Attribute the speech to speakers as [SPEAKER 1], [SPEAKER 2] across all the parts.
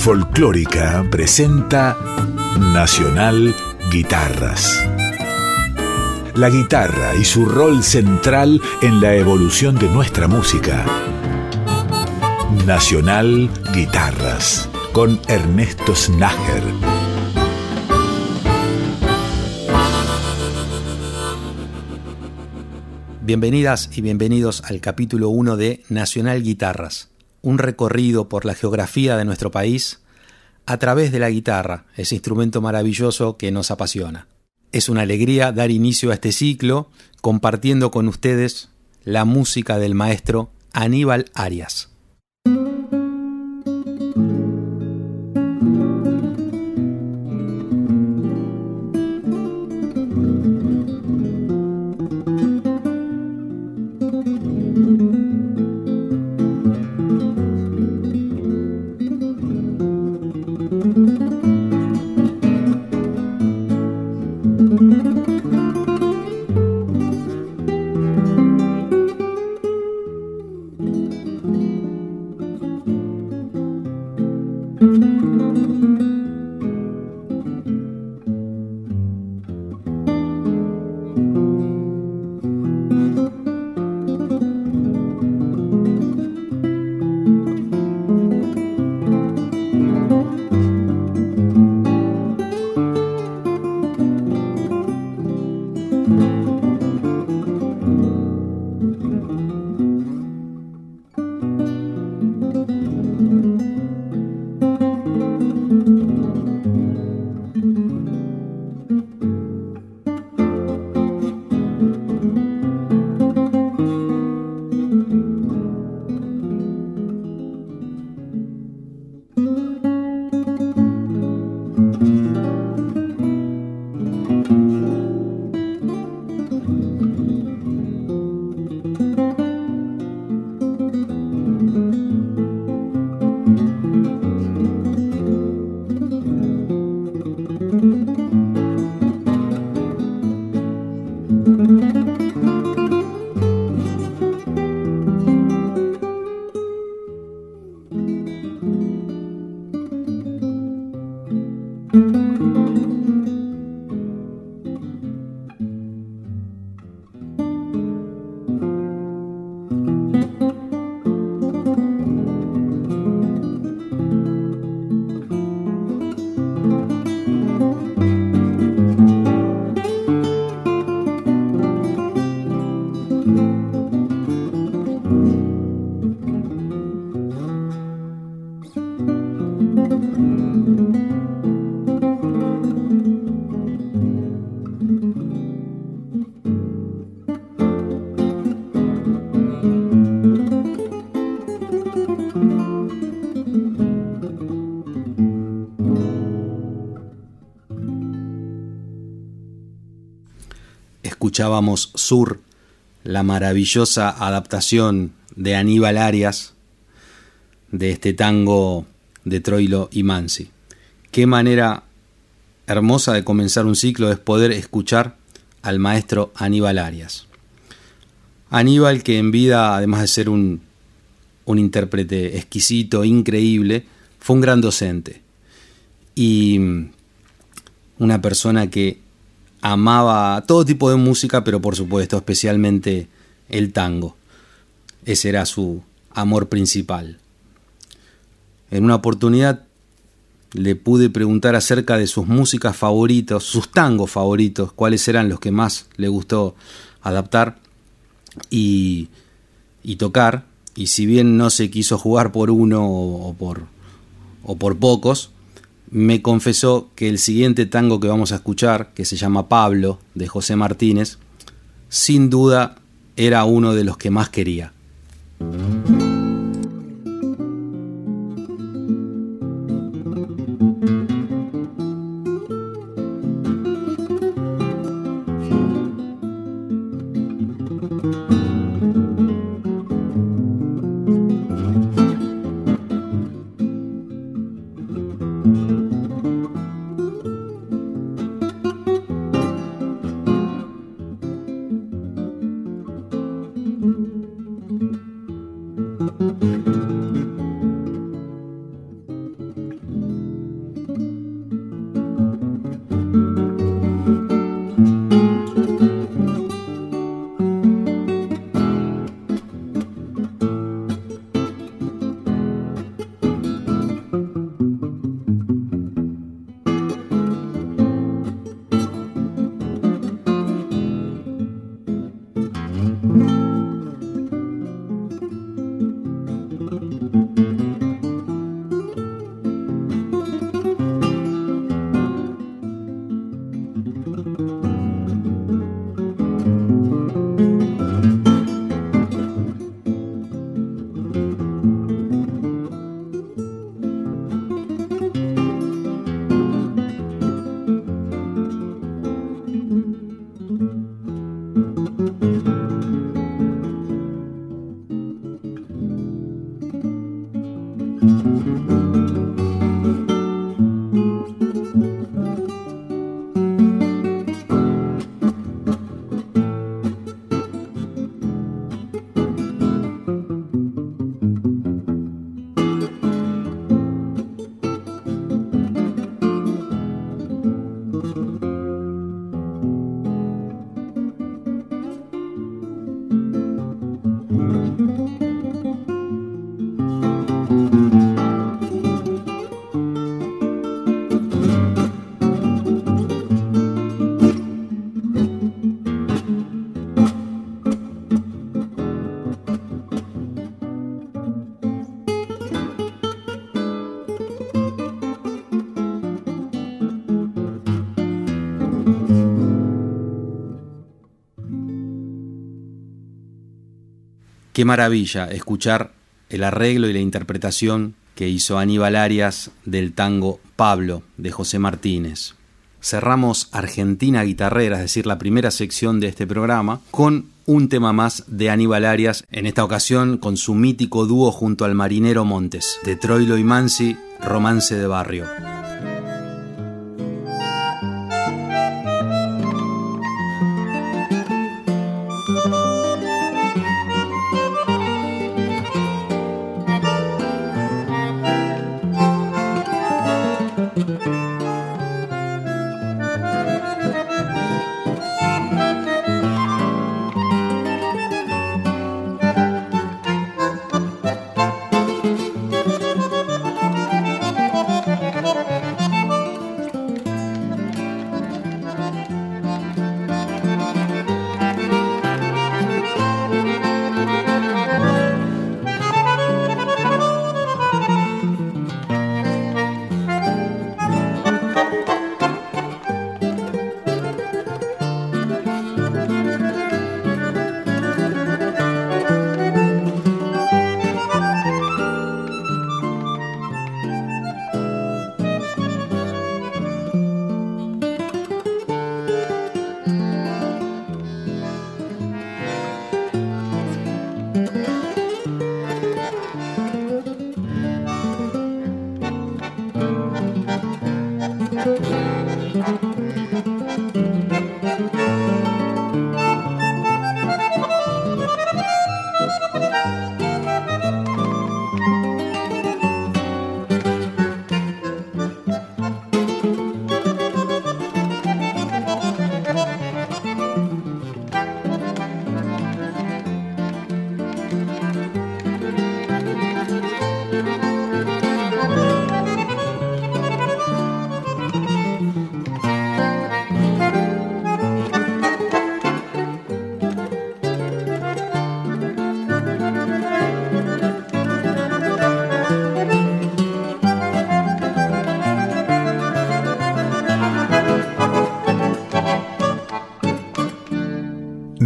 [SPEAKER 1] Folclórica presenta Nacional Guitarras. La guitarra y su rol central en la evolución de nuestra música. Nacional Guitarras con Ernesto Snager.
[SPEAKER 2] Bienvenidas y bienvenidos al capítulo 1 de Nacional Guitarras, un recorrido por la geografía de nuestro país a través de la guitarra, ese instrumento maravilloso que nos apasiona. Es una alegría dar inicio a este ciclo compartiendo con ustedes la música del maestro Aníbal Arias. Sur, la maravillosa adaptación de Aníbal Arias de este tango de Troilo y Mansi. Qué manera hermosa de comenzar un ciclo es poder escuchar al maestro Aníbal Arias. Aníbal que en vida, además de ser un, un intérprete exquisito, increíble, fue un gran docente y una persona que amaba todo tipo de música, pero por supuesto especialmente el tango. Ese era su amor principal. En una oportunidad le pude preguntar acerca de sus músicas favoritos, sus tangos favoritos, cuáles eran los que más le gustó adaptar y, y tocar. Y si bien no se quiso jugar por uno o por, o por pocos, me confesó que el siguiente tango que vamos a escuchar, que se llama Pablo, de José Martínez, sin duda era uno de los que más quería. Qué maravilla escuchar el arreglo y la interpretación que hizo Aníbal Arias del tango Pablo de José Martínez. Cerramos Argentina Guitarrera, es decir, la primera sección de este programa, con un tema más de Aníbal Arias, en esta ocasión con su mítico dúo junto al marinero Montes, de Troilo y Mansi, Romance de Barrio.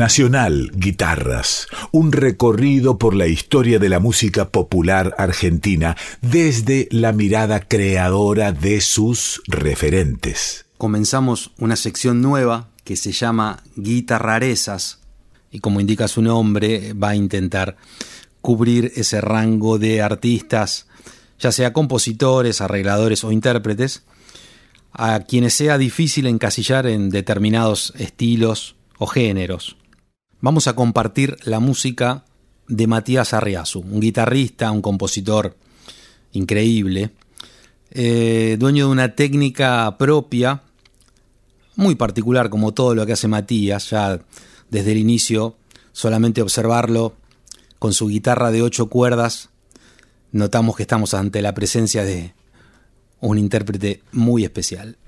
[SPEAKER 1] Nacional Guitarras, un recorrido por la historia de la música popular argentina desde la mirada creadora de sus referentes.
[SPEAKER 2] Comenzamos una sección nueva que se llama Guitarrarezas y como indica su nombre va a intentar cubrir ese rango de artistas, ya sea compositores, arregladores o intérpretes, a quienes sea difícil encasillar en determinados estilos o géneros vamos a compartir la música de Matías Arriazu, un guitarrista, un compositor increíble, eh, dueño de una técnica propia, muy particular como todo lo que hace Matías, ya desde el inicio, solamente observarlo con su guitarra de ocho cuerdas, notamos que estamos ante la presencia de un intérprete muy especial.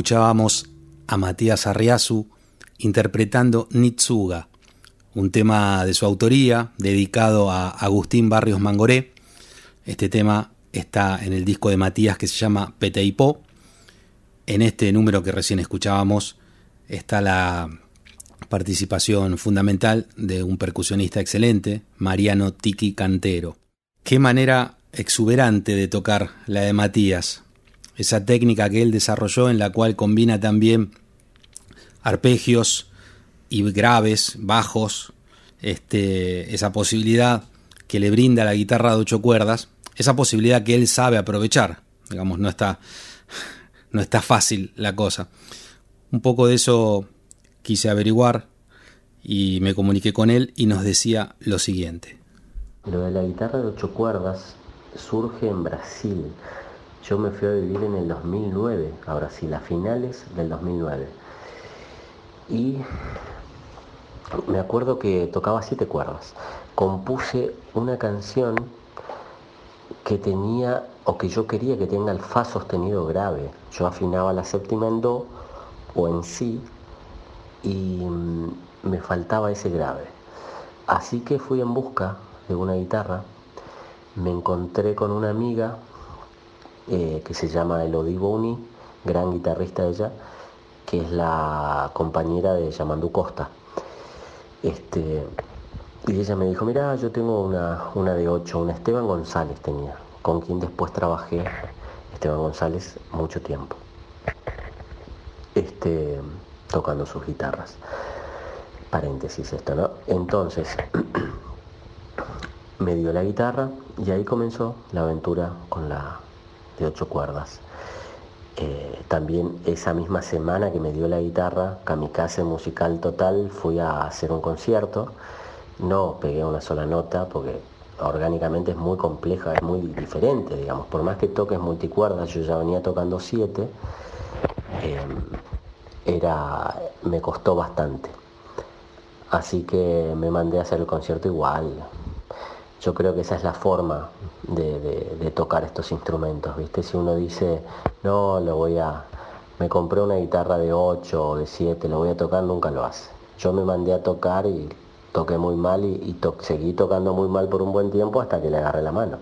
[SPEAKER 2] Escuchábamos a Matías Arriazu interpretando Nitsuga, un tema de su autoría dedicado a Agustín Barrios Mangoré. Este tema está en el disco de Matías que se llama Peteipó. En este número que recién escuchábamos está la participación fundamental de un percusionista excelente, Mariano Tiki Cantero. Qué manera exuberante de tocar la de Matías, esa técnica que él desarrolló en la cual combina también arpegios y graves, bajos, este, esa posibilidad que le brinda la guitarra de ocho cuerdas esa posibilidad que él sabe aprovechar. Digamos, no está, no está fácil la cosa. Un poco de eso quise averiguar y me comuniqué con él y nos decía lo siguiente.
[SPEAKER 3] Lo de la guitarra de ocho cuerdas surge en Brasil. Yo me fui a vivir en el 2009 a Brasil, a finales del 2009. Y me acuerdo que tocaba siete cuerdas. Compuse una canción que tenía o que yo quería que tenga el fa sostenido grave. Yo afinaba la séptima en do o en si y mm, me faltaba ese grave. Así que fui en busca de una guitarra, me encontré con una amiga eh, que se llama Elodie Boni, gran guitarrista ella, que es la compañera de Yamandu Costa. Este, y ella me dijo, mira, yo tengo una, una de 8, una Esteban González tenía, con quien después trabajé, Esteban González, mucho tiempo, este, tocando sus guitarras. Paréntesis esto, ¿no? Entonces, me dio la guitarra y ahí comenzó la aventura con la de ocho cuerdas. Eh, también esa misma semana que me dio la guitarra, Kamikaze Musical Total, fui a hacer un concierto. No pegué una sola nota porque orgánicamente es muy compleja, es muy diferente, digamos. Por más que toques multicuerdas, yo ya venía tocando siete, eh, era, me costó bastante. Así que me mandé a hacer el concierto igual, yo creo que esa es la forma de, tocar estos instrumentos, ¿viste? Si uno dice, no, lo voy a, me compré una guitarra de 8 o de 7, lo voy a tocar, nunca lo hace. Yo me mandé a tocar y toqué muy mal y, seguí tocando muy mal por un buen tiempo hasta que le agarré la mano.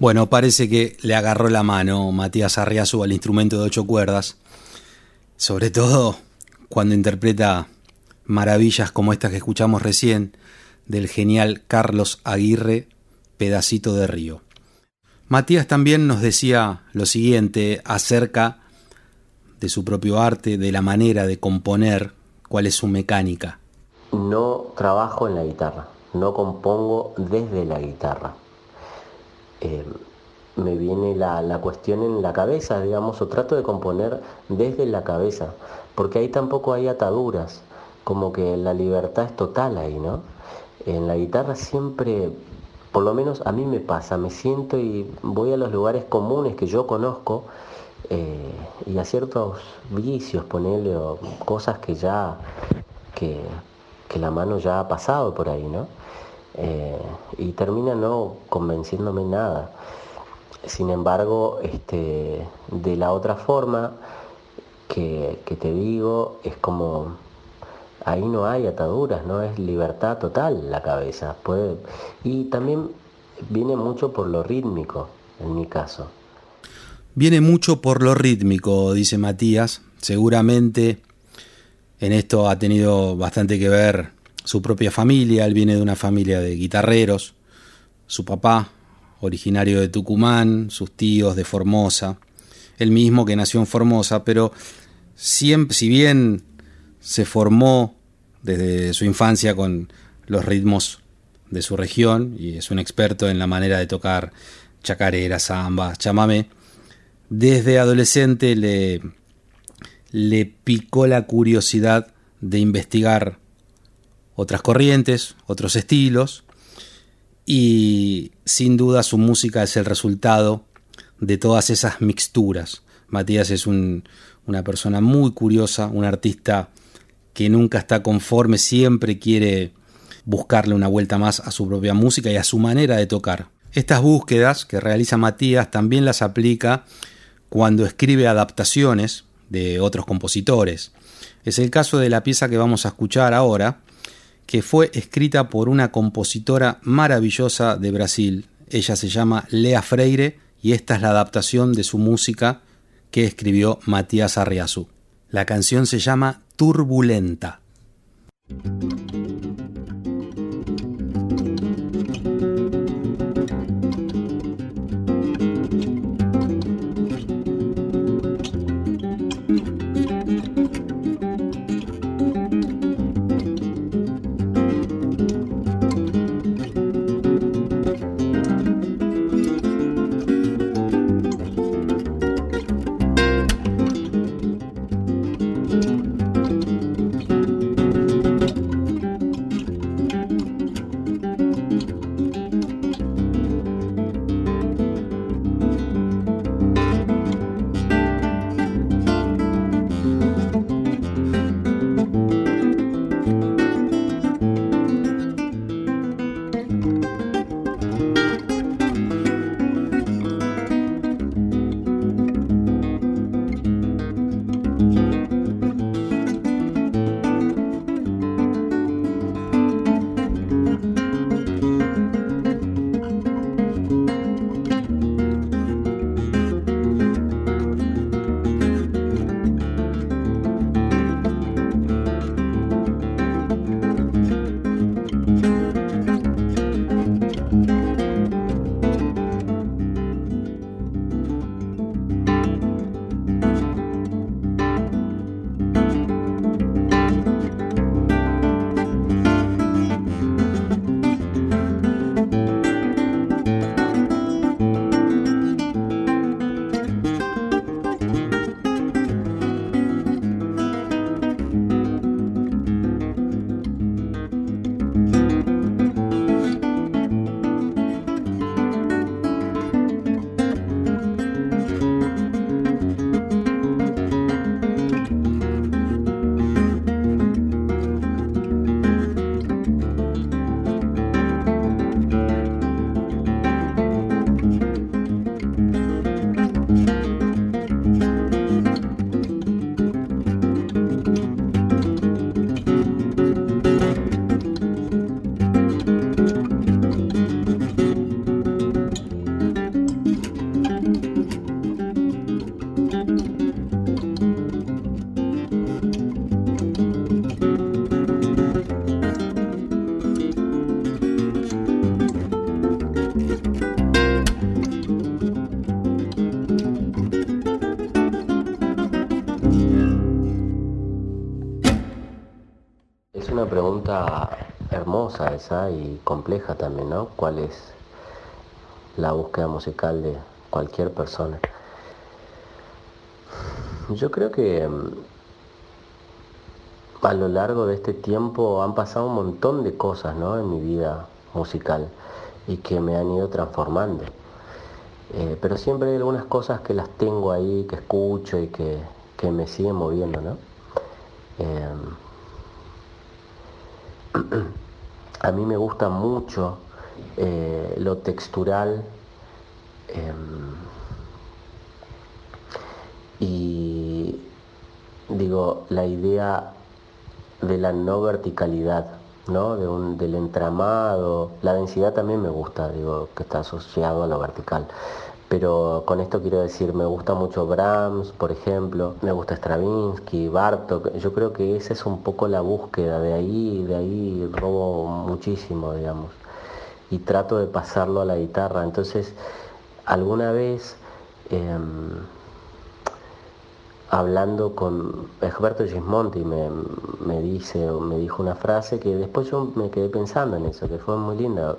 [SPEAKER 2] Bueno, parece que le agarró la mano Matías Arriazu al instrumento de ocho cuerdas, sobre todo cuando interpreta maravillas como estas que escuchamos recién del genial Carlos Aguirre, Pedacito de Río. Matías también nos decía lo siguiente acerca de su propio arte, de la manera de componer, cuál es su mecánica.
[SPEAKER 3] No trabajo en la guitarra, no compongo desde la guitarra. Me viene la, la, cuestión en la cabeza, digamos, o trato de componer desde la cabeza, porque ahí tampoco hay ataduras, como que la libertad es total ahí, ¿no? En la guitarra siempre, por lo menos a mí me pasa, me siento y voy a los lugares comunes que yo conozco eh, y a ciertos vicios, ponerle, o cosas que ya, que, la mano ya ha pasado por ahí, ¿no? Eh, y termina no convenciéndome nada. Sin embargo, este, de la otra forma que, que te digo, es como ahí no hay ataduras, no es libertad total la cabeza. Puede, y también viene mucho por lo rítmico, en mi caso.
[SPEAKER 2] Viene mucho por lo rítmico, dice Matías. Seguramente en esto ha tenido bastante que ver su propia familia. Él viene de una familia de guitarreros. Su papá, originario de Tucumán, sus tíos de Formosa. Él mismo que nació en Formosa, pero siempre, si bien se formó desde su infancia con los ritmos de su región y es un experto en la manera de tocar chacarera, samba, chamamé. Desde adolescente le, le picó la curiosidad de investigar otras corrientes, otros estilos, y sin duda su música es el resultado de todas esas mixturas. Matías es una persona muy curiosa, un artista que nunca está conforme, siempre quiere buscarle una vuelta más a su propia música y a su manera de tocar. Estas búsquedas que realiza Matías también las aplica cuando escribe adaptaciones de otros compositores. Es el caso de la pieza que vamos a escuchar ahora, que fue escrita por una compositora maravillosa de Brasil. Ella se llama Lea Freire y esta es la adaptación de su música que escribió Matías Arriazu. La canción se llama turbulenta.
[SPEAKER 3] Esa y compleja también, ¿no? ¿Cuál es la búsqueda musical de cualquier persona? Yo creo que mm, a lo largo de este tiempo han pasado un montón de cosas ¿no? en mi vida musical y que me han ido transformando. Eh, pero siempre hay algunas cosas que las tengo ahí, que escucho y que, me siguen moviendo, ¿no? Em, a mí me gusta mucho eh, lo textural em, y digo, la idea de la no verticalidad, ¿no? De un, del entramado. La densidad también me gusta, digo, que está asociado a lo vertical. Pero con esto quiero decir, me gusta mucho Brahms, por ejemplo, me gusta Stravinsky, Bartok. Yo creo que esa es un poco la búsqueda, de ahí, de ahí robo muchísimo, digamos. Y trato de pasarlo a la guitarra. Entonces, alguna vez em, hablando con Egberto Gismonti me, me, dice, me dijo una frase que después yo me quedé pensando en eso, que fue muy linda.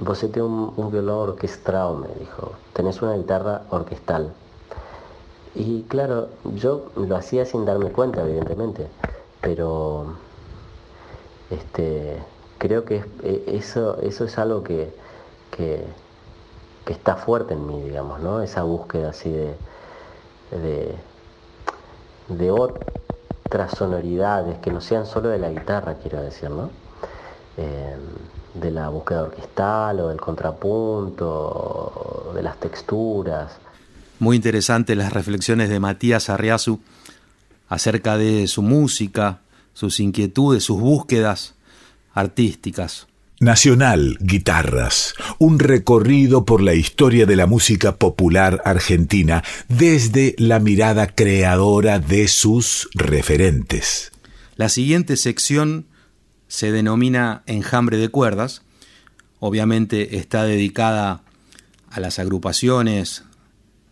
[SPEAKER 3] Vos tenés un, un violón orquestral, me dijo, tenés una guitarra orquestal. Y claro, yo lo hacía sin darme cuenta, evidentemente, pero este, creo que e, eso, eso es algo que, que, está fuerte en mí, digamos, ¿no? Esa búsqueda así de de otras sonoridades que no sean solo de la guitarra, quiero decir, ¿no? Eh, de la búsqueda orquestal o del contrapunto, de las texturas.
[SPEAKER 2] Muy interesantes las reflexiones de Matías Arriazu acerca de su música, sus inquietudes, sus búsquedas artísticas.
[SPEAKER 1] Nacional Guitarras, un recorrido por la historia de la música popular argentina desde la mirada creadora de sus referentes.
[SPEAKER 2] La siguiente sección se denomina Enjambre de cuerdas. Obviamente está dedicada a las agrupaciones,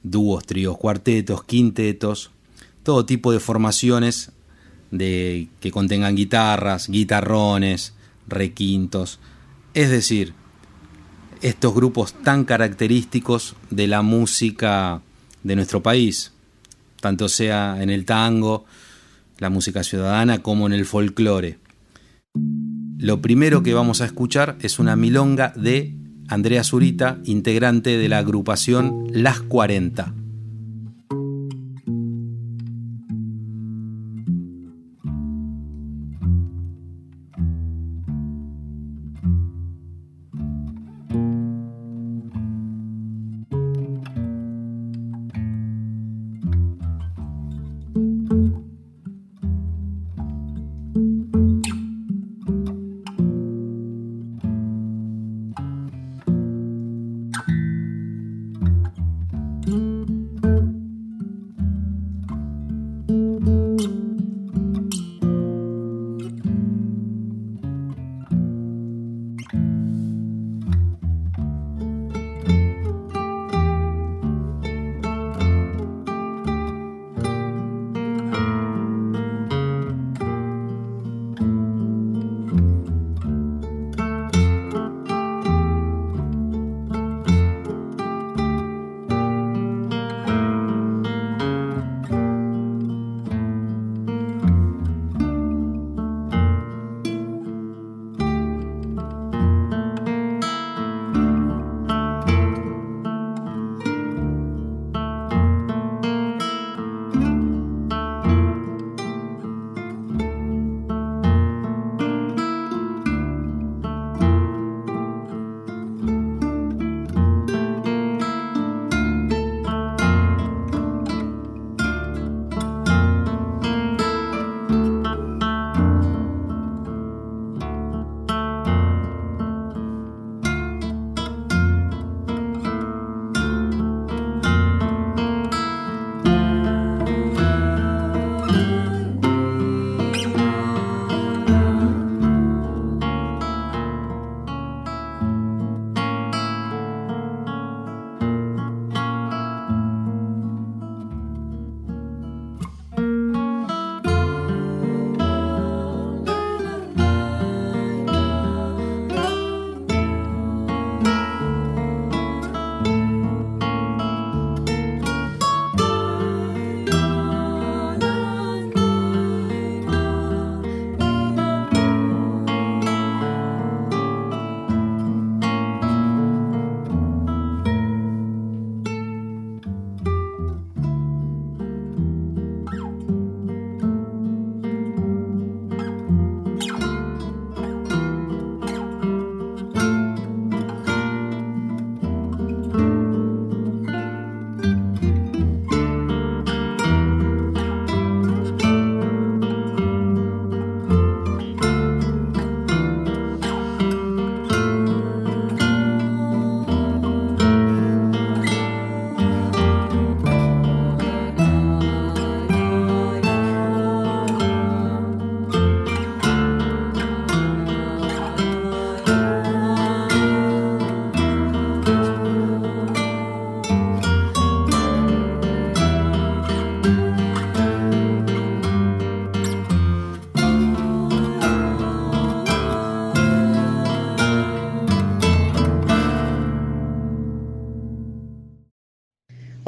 [SPEAKER 2] dúos, tríos, cuartetos, quintetos, todo tipo de formaciones de, que contengan guitarras, guitarrones, requintos, es decir, estos grupos tan característicos de la música de nuestro país, tanto sea en el tango, la música ciudadana, como en el folclore. Lo primero que vamos a escuchar es una milonga de Andrea Zurita, integrante de la agrupación Las 40.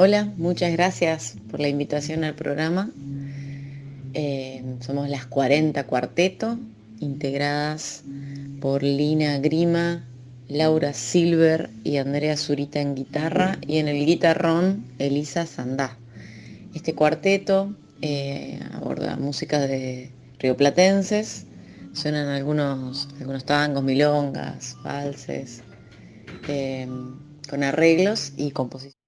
[SPEAKER 4] Hola, muchas gracias por la invitación al programa. Eh, somos las 40 Cuarteto, integradas por Lina Grima, Laura Silver y Andrea Zurita en guitarra y en el guitarrón Elisa Sandá. Este cuarteto eh, aborda música de rioplatenses, suenan algunos, algunos tangos, milongas, valses, eh, con arreglos y composiciones.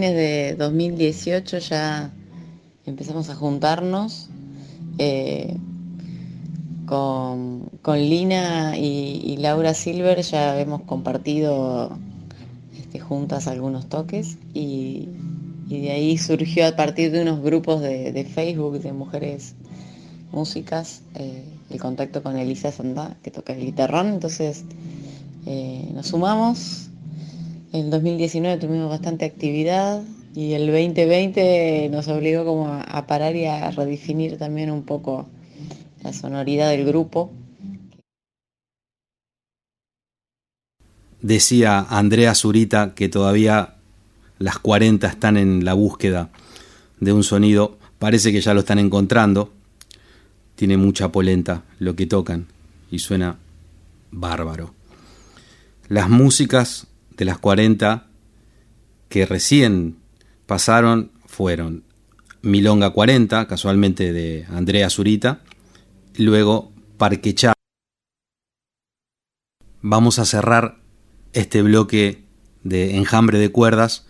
[SPEAKER 4] Fines de 2018 ya empezamos a juntarnos eh, con, Lina y, Laura Silver ya hemos compartido este, juntas algunos toques y, de ahí surgió a partir de unos grupos de, Facebook de mujeres músicas eh, el contacto con Elisa Sandá que toca el guitarrón entonces eh, nos sumamos en 2019 tuvimos bastante actividad y el 2020 nos obligó como a, parar y a redefinir también un poco la sonoridad del grupo.
[SPEAKER 2] Decía Andrea Zurita que todavía las 40 están en la búsqueda de un sonido. Parece que ya lo están encontrando. Tiene mucha polenta lo que tocan y suena bárbaro. Las músicas de las 40 que recién pasaron fueron Milonga 40, casualmente de Andrea Zurita, luego Parquechá. Vamos a cerrar este bloque de enjambre de cuerdas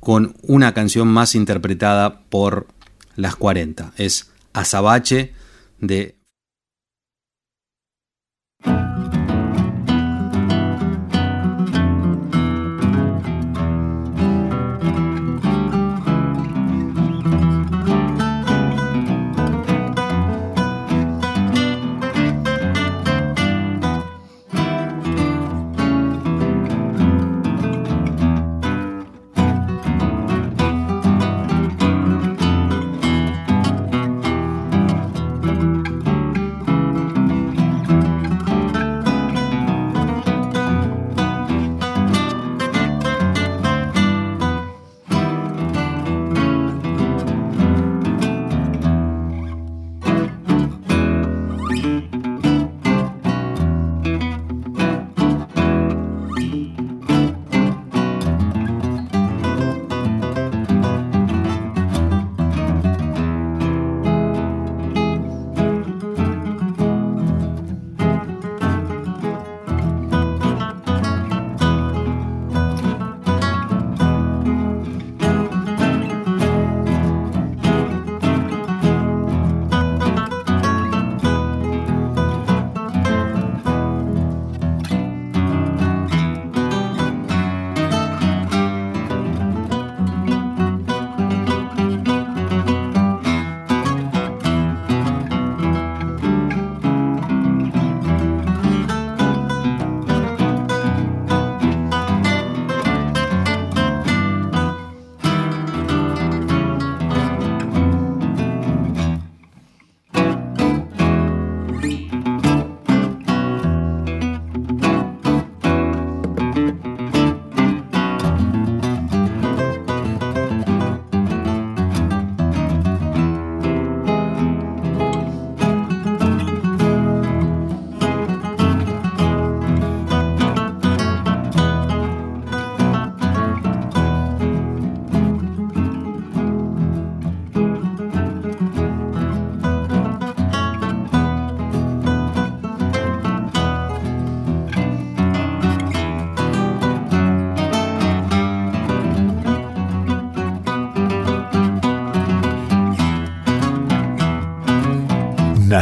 [SPEAKER 2] con una canción más interpretada por las 40. Es Azabache de Música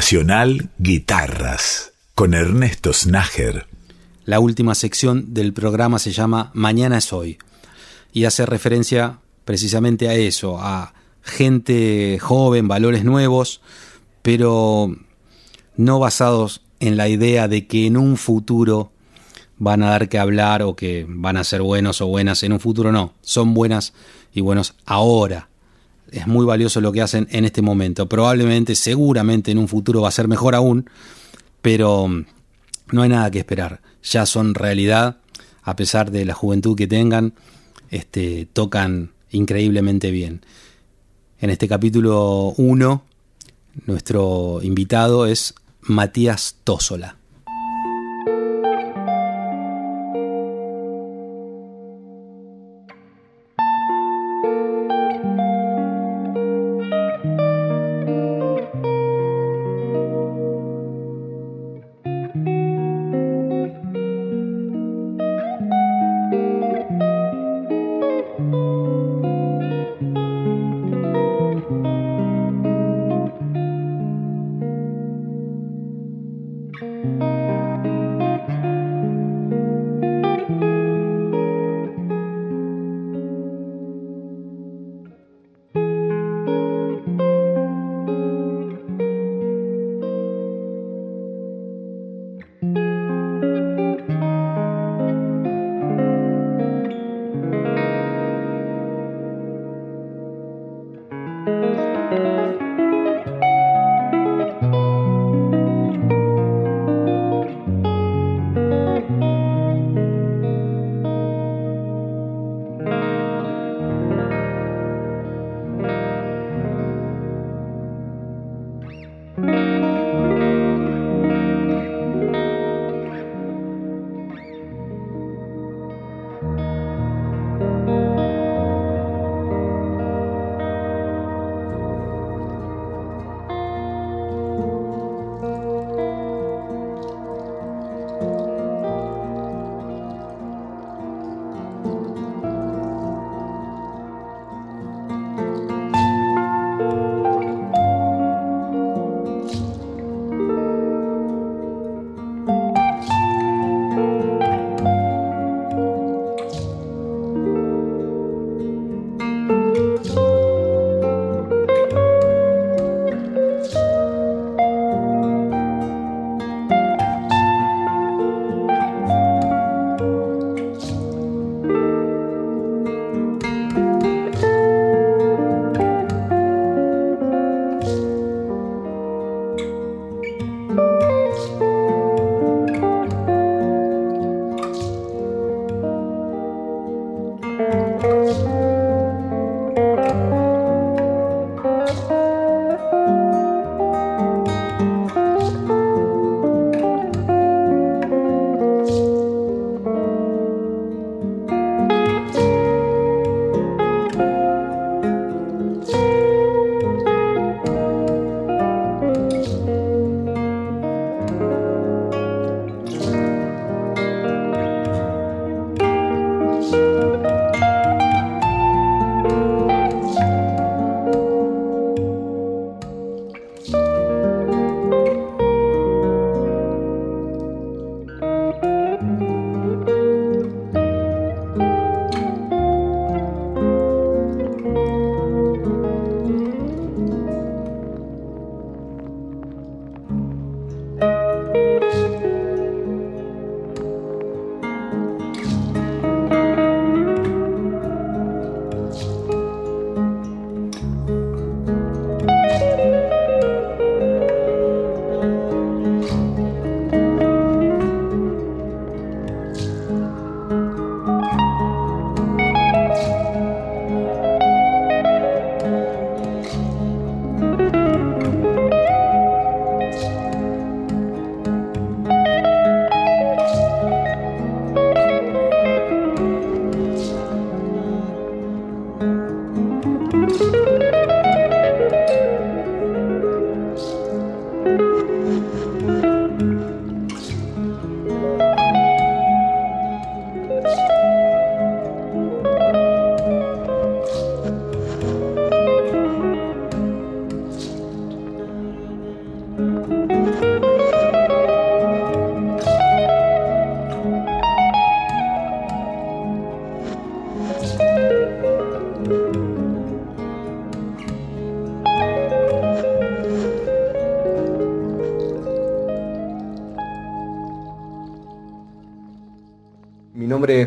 [SPEAKER 1] Nacional Guitarras con Ernesto Snager.
[SPEAKER 2] La última sección del programa se llama Mañana es hoy y hace referencia precisamente a eso, a gente joven, valores nuevos, pero no basados en la idea de que en un futuro van a dar que hablar o que van a ser buenos o buenas en un futuro, no, son buenas y buenos ahora. Es muy valioso lo que hacen en este momento. Probablemente, seguramente en un futuro va a ser mejor aún, pero no hay nada que esperar. Ya son realidad, a pesar de la juventud que tengan, este, tocan increíblemente bien. En este capítulo 1, nuestro invitado es Matías Tósola.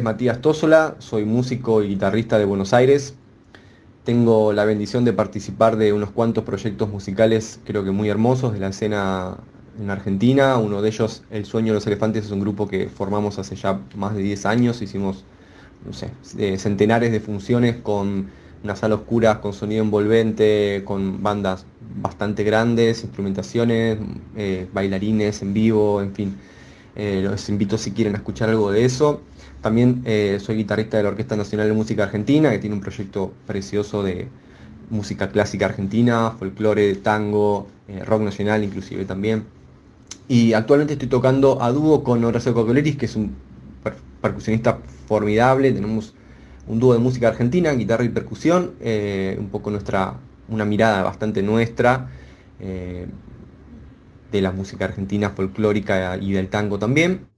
[SPEAKER 5] Matías Tósola, soy músico y guitarrista de Buenos Aires. Tengo la bendición de participar de unos cuantos proyectos musicales creo que muy hermosos de la escena en Argentina. Uno de ellos, El Sueño de los Elefantes, es un grupo que formamos hace ya más de 10 años. Hicimos, no sé, eh, centenares de funciones con una sala oscura, con sonido envolvente, con bandas bastante grandes, instrumentaciones, eh, bailarines en vivo, en fin. Eh, los invito si quieren a escuchar algo de eso. También soy guitarrista de la Orquesta Nacional de Música Argentina, que tiene un proyecto precioso de música clásica argentina, folclore, tango, rock nacional inclusive también. Y actualmente estoy tocando a dúo con Horacio Cocoleris, que es un percusionista formidable. Tenemos un dúo de música argentina, guitarra y percusión, eh, un poco nuestra, una mirada bastante nuestra eh, de la música argentina folclórica y del tango también.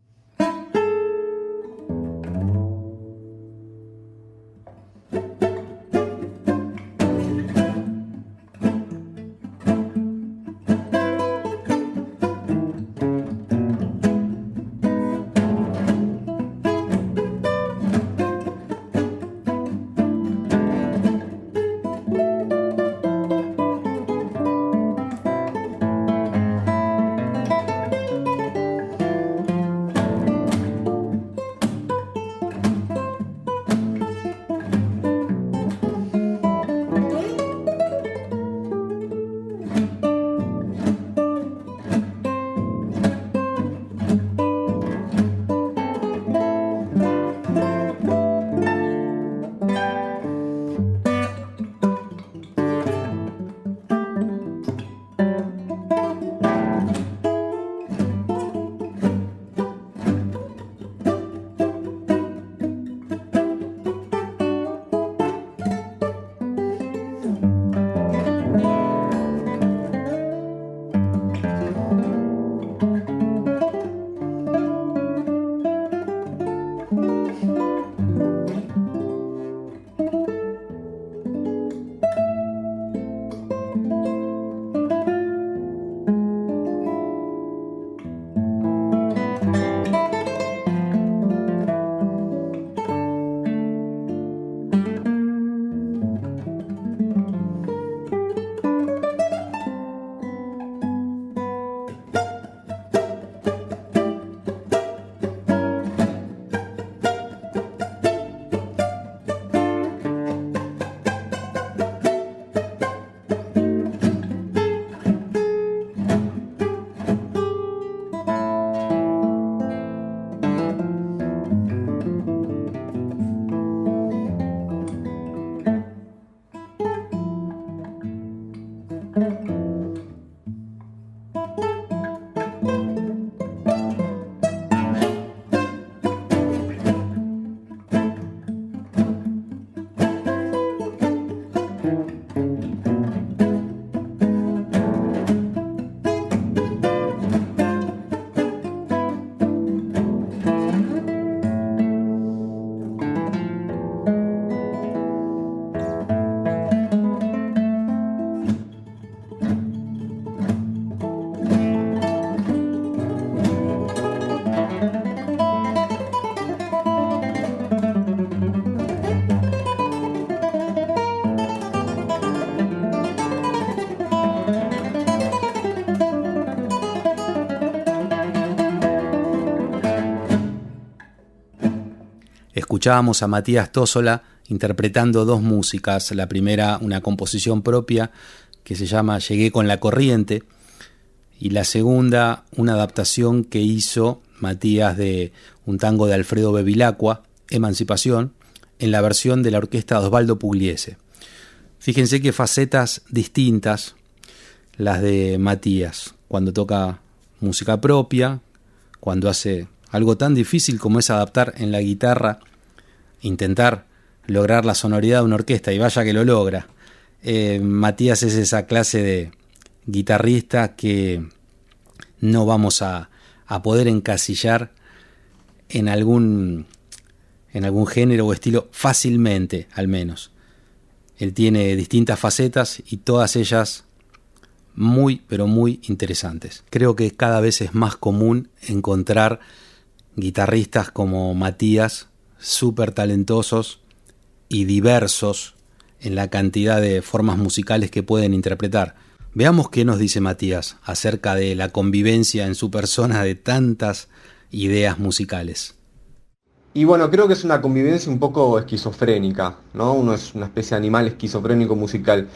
[SPEAKER 2] Escuchábamos a Matías Tósola interpretando dos músicas. La primera, una composición propia que se llama Llegué con la corriente. Y la segunda, una adaptación que hizo Matías de un tango de Alfredo Bevilacqua, Emancipación, en la versión de la orquesta de Osvaldo Pugliese. Fíjense qué facetas distintas las de Matías, cuando toca música propia, cuando hace algo tan difícil como es adaptar en la guitarra intentar lograr la sonoridad de una orquesta y vaya que lo logra. Eh, Matías es esa clase de guitarrista que no vamos a, a poder encasillar en algún, en algún género o estilo fácilmente, al menos. Él tiene distintas facetas y todas ellas muy, pero muy interesantes. Creo que cada vez es más común encontrar guitarristas como Matías súper talentosos y diversos en la cantidad de formas musicales que pueden interpretar. Veamos qué nos dice Matías acerca de la convivencia en su persona de tantas ideas musicales.
[SPEAKER 5] Y bueno, creo que es una convivencia un poco esquizofrénica, ¿no? Uno es una especie de animal esquizofrénico musical.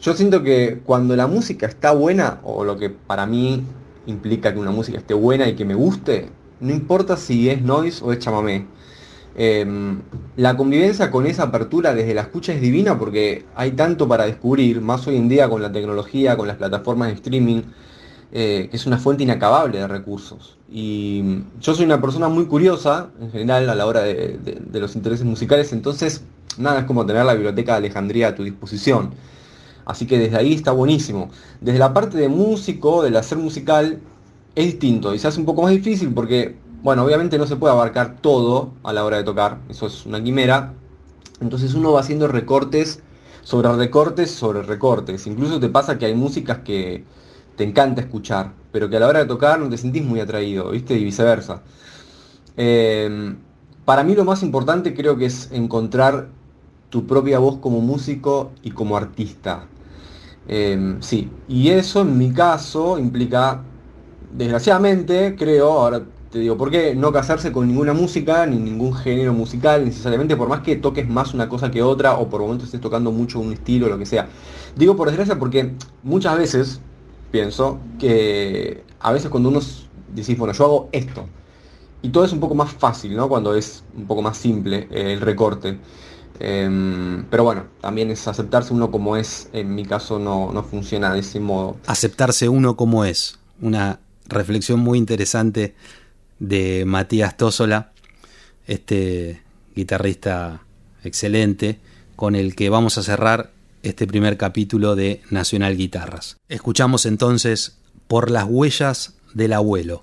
[SPEAKER 5] Yo siento que cuando la música está buena, o lo que para mí implica que una música esté buena y que me guste, no importa si es noise o es chamamé. Em, la convivencia con esa apertura desde la escucha es divina porque hay tanto para descubrir, más hoy en día con la tecnología, con las plataformas de streaming, eh, que es una fuente inacabable de recursos. Y yo soy una persona muy curiosa, en general, a la hora de, de los intereses musicales, entonces nada es como tener la biblioteca de Alejandría a tu disposición. Así que desde ahí está buenísimo. Desde la parte de músico, del hacer musical, es distinto y se hace un poco más difícil porque, bueno, obviamente no se puede abarcar todo a la hora de tocar, eso es una quimera. Entonces uno va haciendo recortes sobre recortes sobre recortes. Incluso te pasa que hay músicas que te encanta escuchar, pero que a la hora de tocar no te sentís muy atraído, ¿viste? Y viceversa. Em, para mí lo más importante creo que es encontrar tu propia voz como músico y como artista. Em, sí, y eso en mi caso implica, desgraciadamente, creo, ahora te digo, ¿por qué no casarse con ninguna música, ni ningún género musical necesariamente, por más que toques más una cosa que otra, o por momentos estés tocando mucho un estilo, lo que sea? Digo por desgracia porque muchas veces pienso que a veces cuando uno decís, bueno, yo hago esto, y todo es un poco más fácil, ¿no? Cuando es un poco más simple eh, el recorte. Em, pero bueno, también es aceptarse uno como es. En mi caso no, no funciona de ese modo.
[SPEAKER 2] Aceptarse uno como es. Una reflexión muy interesante de Matías Tósola, este guitarrista excelente, con el que vamos a cerrar este primer capítulo de Nacional Guitarras. Escuchamos entonces Por las huellas del abuelo.